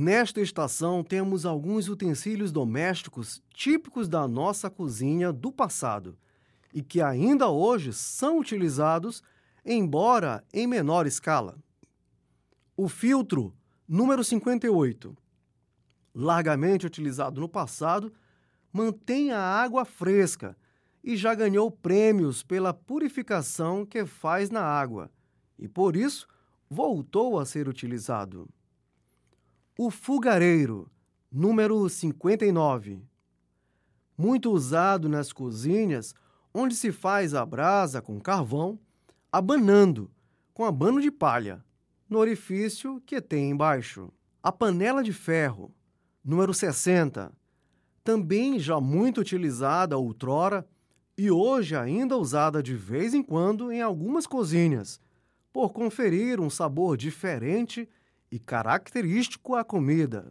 Nesta estação temos alguns utensílios domésticos típicos da nossa cozinha do passado e que ainda hoje são utilizados, embora em menor escala. O filtro número 58, largamente utilizado no passado, mantém a água fresca e já ganhou prêmios pela purificação que faz na água, e por isso voltou a ser utilizado. O fogareiro, número 59, muito usado nas cozinhas onde se faz a brasa com carvão, abanando com abano de palha, no orifício que tem embaixo. A panela de ferro, número 60, também já muito utilizada outrora e hoje ainda usada de vez em quando em algumas cozinhas, por conferir um sabor diferente e característico à comida.